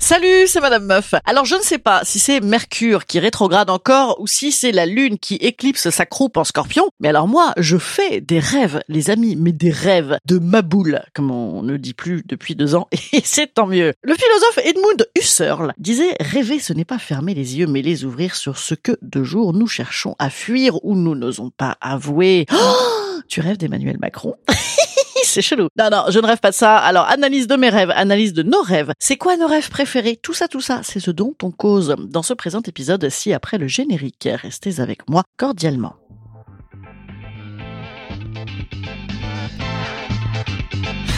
Salut, c'est Madame Meuf. Alors je ne sais pas si c'est Mercure qui rétrograde encore ou si c'est la Lune qui éclipse sa croupe en scorpion, mais alors moi je fais des rêves, les amis, mais des rêves de maboule, comme on ne dit plus depuis deux ans, et c'est tant mieux. Le philosophe Edmund Husserl disait « Rêver ce n'est pas fermer les yeux mais les ouvrir sur ce que de jour nous cherchons à fuir ou nous n'osons pas avouer. Oh, tu rêves d'Emmanuel Macron? c'est chelou. Non, non, je ne rêve pas de ça. Alors, analyse de mes rêves, analyse de nos rêves. C'est quoi nos rêves préférés? Tout ça, tout ça, c'est ce dont on cause dans ce présent épisode si après le générique. Restez avec moi cordialement.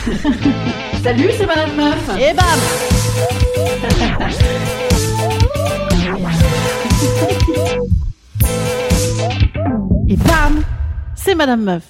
Salut, c'est Madame Meuf. Et bam Et bam C'est Madame Meuf.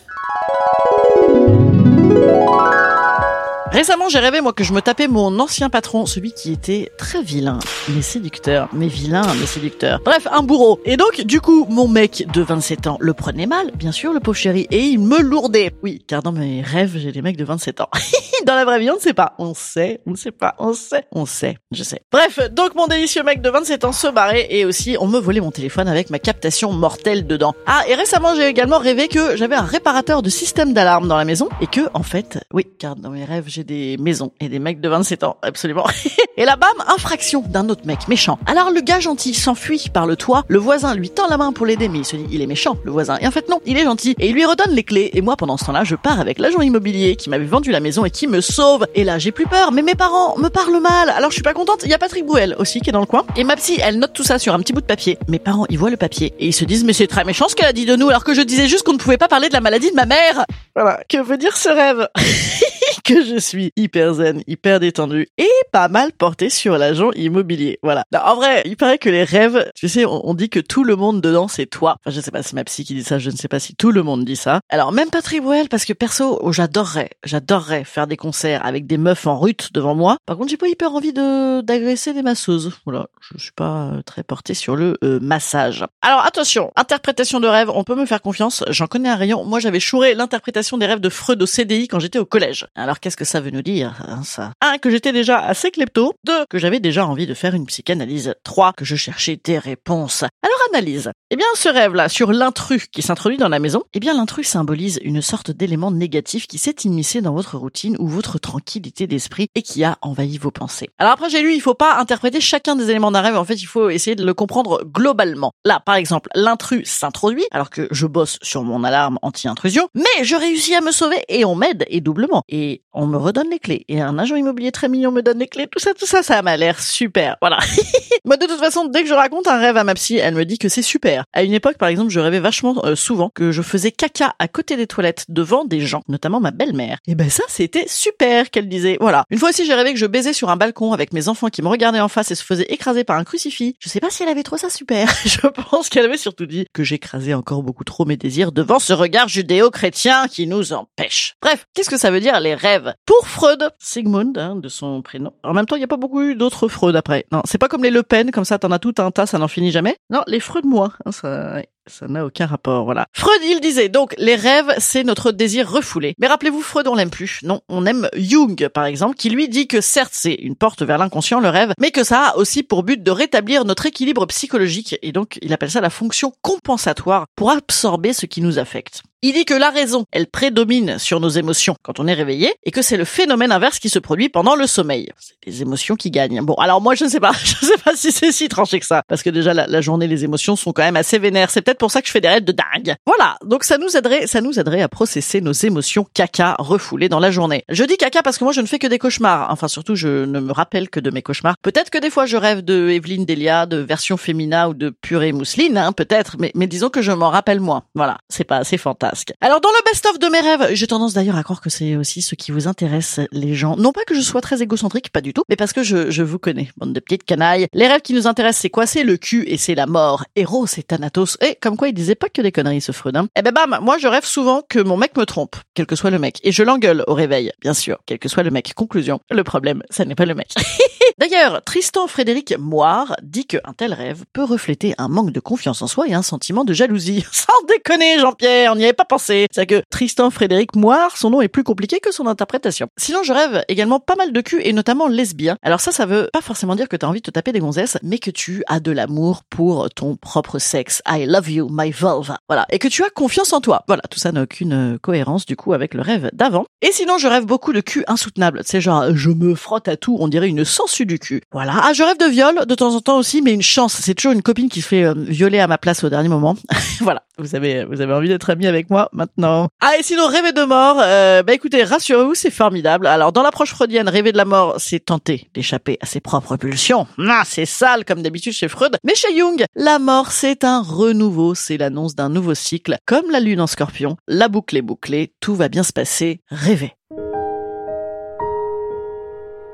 Récemment, j'ai rêvé, moi, que je me tapais mon ancien patron, celui qui était très vilain, mais séducteur, mais vilain, mais séducteur. Bref, un bourreau. Et donc, du coup, mon mec de 27 ans le prenait mal, bien sûr, le pauvre chéri, et il me lourdait. Oui, car dans mes rêves, j'ai des mecs de 27 ans. dans la vraie vie, on ne sait pas. On sait, on ne sait pas, on sait, on sait, je sais. Bref, donc mon délicieux mec de 27 ans se barrait, et aussi, on me volait mon téléphone avec ma captation mortelle dedans. Ah, et récemment, j'ai également rêvé que j'avais un réparateur de système d'alarme dans la maison, et que, en fait, oui, car dans mes rêves, j'ai des maisons et des mecs de 27 ans, absolument. et là, bam, infraction d'un autre mec méchant. Alors le gars gentil s'enfuit par le toit, le voisin lui tend la main pour l'aider, mais il se dit, il est méchant, le voisin. Et en fait, non, il est gentil. Et il lui redonne les clés. Et moi, pendant ce temps-là, je pars avec l'agent immobilier qui m'avait vendu la maison et qui me sauve. Et là, j'ai plus peur, mais mes parents me parlent mal. Alors je suis pas contente. Il y a Patrick Bouel aussi qui est dans le coin. Et ma psy, elle note tout ça sur un petit bout de papier. Mes parents, ils voient le papier et ils se disent, mais c'est très méchant ce qu'elle a dit de nous, alors que je disais juste qu'on ne pouvait pas parler de la maladie de ma mère. Voilà. Que veut dire ce rêve? que je suis hyper zen, hyper détendu et pas mal porté sur l'agent immobilier. Voilà. en vrai, il paraît que les rêves, tu sais, on, dit que tout le monde dedans c'est toi. Enfin, je sais pas si ma psy qui dit ça, je ne sais pas si tout le monde dit ça. Alors même Patrick Bruel, parce que perso, oh, j'adorerais, j'adorerais faire des concerts avec des meufs en rut devant moi. Par contre, j'ai pas hyper envie de d'agresser des masseuses. Voilà, je suis pas euh, très porté sur le euh, massage. Alors attention, interprétation de rêve, on peut me faire confiance. J'en connais un rayon. Moi, j'avais chouré l'interprétation des rêves de Freud au CDI quand j'étais au collège. Alors qu'est-ce que ça veut nous dire hein, ça? Un, que j'étais déjà assez klepto. Deux, que j'avais déjà envie de faire une psychanalyse. Trois, que je cherchais des réponses. Alors analyse. Eh bien, ce rêve-là sur l'intrus qui s'introduit dans la maison, eh bien l'intrus symbolise une sorte d'élément négatif qui s'est immiscé dans votre routine ou votre tranquillité d'esprit et qui a envahi vos pensées. Alors après, j'ai lu, il faut pas interpréter chacun des éléments d'un rêve. En fait, il faut essayer de le comprendre globalement. Là, par exemple, l'intrus s'introduit alors que je bosse sur mon alarme anti-intrusion, mais je réussis à me sauver et on m'aide et doublement. Et on me redonne les clés. Et un agent immobilier très mignon me donne les clés. Tout ça, tout ça, ça m'a l'air super. Voilà. Moi, de toute façon, dès que je raconte un rêve à ma psy, elle me dit que c'est super. À une époque, par exemple, je rêvais vachement euh, souvent que je faisais caca à côté des toilettes devant des gens, notamment ma belle-mère. Et ben ça, c'était super qu'elle disait. Voilà. Une fois aussi, j'ai rêvé que je baisais sur un balcon avec mes enfants qui me regardaient en face et se faisaient écraser par un crucifix. Je sais pas si elle avait trop ça super. je pense qu'elle avait surtout dit que j'écrasais encore beaucoup trop mes désirs devant ce regard judéo-chrétien qui nous empêche. Bref, qu'est-ce que ça veut dire les rêves? Pour Freud, Sigmund, hein, de son prénom. En même temps, il n'y a pas beaucoup d'autres Freud après. Non, c'est pas comme les Le Pen, comme ça t'en as tout un tas, ça n'en finit jamais. Non, les Freud moi, hein. Ça n'a aucun rapport, voilà. Freud, il disait donc les rêves, c'est notre désir refoulé. Mais rappelez-vous, Freud, on l'aime plus. Non, on aime Jung, par exemple, qui lui dit que certes, c'est une porte vers l'inconscient, le rêve, mais que ça a aussi pour but de rétablir notre équilibre psychologique. Et donc, il appelle ça la fonction compensatoire pour absorber ce qui nous affecte. Il dit que la raison, elle prédomine sur nos émotions quand on est réveillé et que c'est le phénomène inverse qui se produit pendant le sommeil. C'est les émotions qui gagnent. Bon, alors moi je ne sais pas, je ne sais pas si c'est si tranché que ça parce que déjà la, la, journée les émotions sont quand même assez vénères. C'est peut-être pour ça que je fais des rêves de dingue. Voilà, donc ça nous aiderait ça nous aiderait à processer nos émotions caca refoulées dans la journée. Je dis caca parce que moi je ne fais que des cauchemars. Enfin surtout je ne me rappelle que de mes cauchemars. Peut-être que des fois je rêve de Evelyne Delia, de version féminin ou de purée mousseline, hein, peut-être, mais, mais disons que je m'en rappelle moins. Voilà, c'est pas assez fantastique. Alors dans le best-of de mes rêves, j'ai tendance d'ailleurs à croire que c'est aussi ce qui vous intéresse, les gens. Non pas que je sois très égocentrique, pas du tout, mais parce que je, je vous connais, bande de petites canailles. Les rêves qui nous intéressent, c'est quoi? C'est le cul et c'est la mort. Héros, c'est Thanatos. Et comme quoi il disait pas que des conneries ce Freud. Eh ben bam, moi je rêve souvent que mon mec me trompe, quel que soit le mec. Et je l'engueule au réveil, bien sûr, quel que soit le mec. Conclusion, le problème, ça n'est pas le mec. D'ailleurs, Tristan Frédéric Moire dit qu'un tel rêve peut refléter un manque de confiance en soi et un sentiment de jalousie. Sans déconner, Jean-Pierre, on n'y avait pas pensé. C'est que Tristan Frédéric Moire, son nom est plus compliqué que son interprétation. Sinon, je rêve également pas mal de cul et notamment lesbien. Alors ça, ça veut pas forcément dire que t'as envie de te taper des gonzesses, mais que tu as de l'amour pour ton propre sexe. I love you, my vulva. Voilà. Et que tu as confiance en toi. Voilà. Tout ça n'a aucune cohérence, du coup, avec le rêve d'avant. Et sinon, je rêve beaucoup de cul insoutenable. C'est genre, je me frotte à tout, on dirait une du cul. Voilà. Ah, je rêve de viol de temps en temps aussi, mais une chance. C'est toujours une copine qui se fait euh, violer à ma place au dernier moment. voilà. Vous avez, vous avez envie d'être ami avec moi maintenant. Ah, et sinon, rêver de mort, euh, bah écoutez, rassurez-vous, c'est formidable. Alors, dans l'approche freudienne, rêver de la mort, c'est tenter d'échapper à ses propres pulsions. Ah, c'est sale, comme d'habitude chez Freud. Mais chez Jung, la mort, c'est un renouveau, c'est l'annonce d'un nouveau cycle. Comme la lune en scorpion, la boucle est bouclée, tout va bien se passer, rêvez.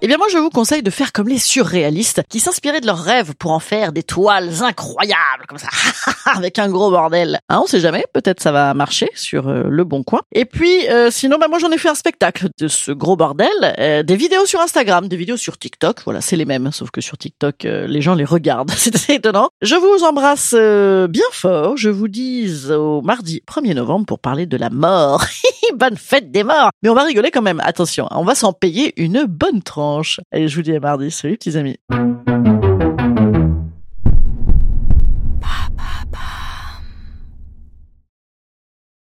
Eh bien moi je vous conseille de faire comme les surréalistes qui s'inspiraient de leurs rêves pour en faire des toiles incroyables comme ça avec un gros bordel. Hein, on sait jamais, peut-être ça va marcher sur euh, le bon coin. Et puis euh, sinon bah moi j'en ai fait un spectacle de ce gros bordel, euh, des vidéos sur Instagram, des vidéos sur TikTok, voilà, c'est les mêmes sauf que sur TikTok euh, les gens les regardent. c'est assez étonnant. Je vous embrasse euh, bien fort, je vous dis au mardi 1er novembre pour parler de la mort. Bonne fête des morts. Mais on va rigoler quand même. Attention, on va s'en payer une bonne tranche. Allez, je vous dis à mardi. Salut petits amis.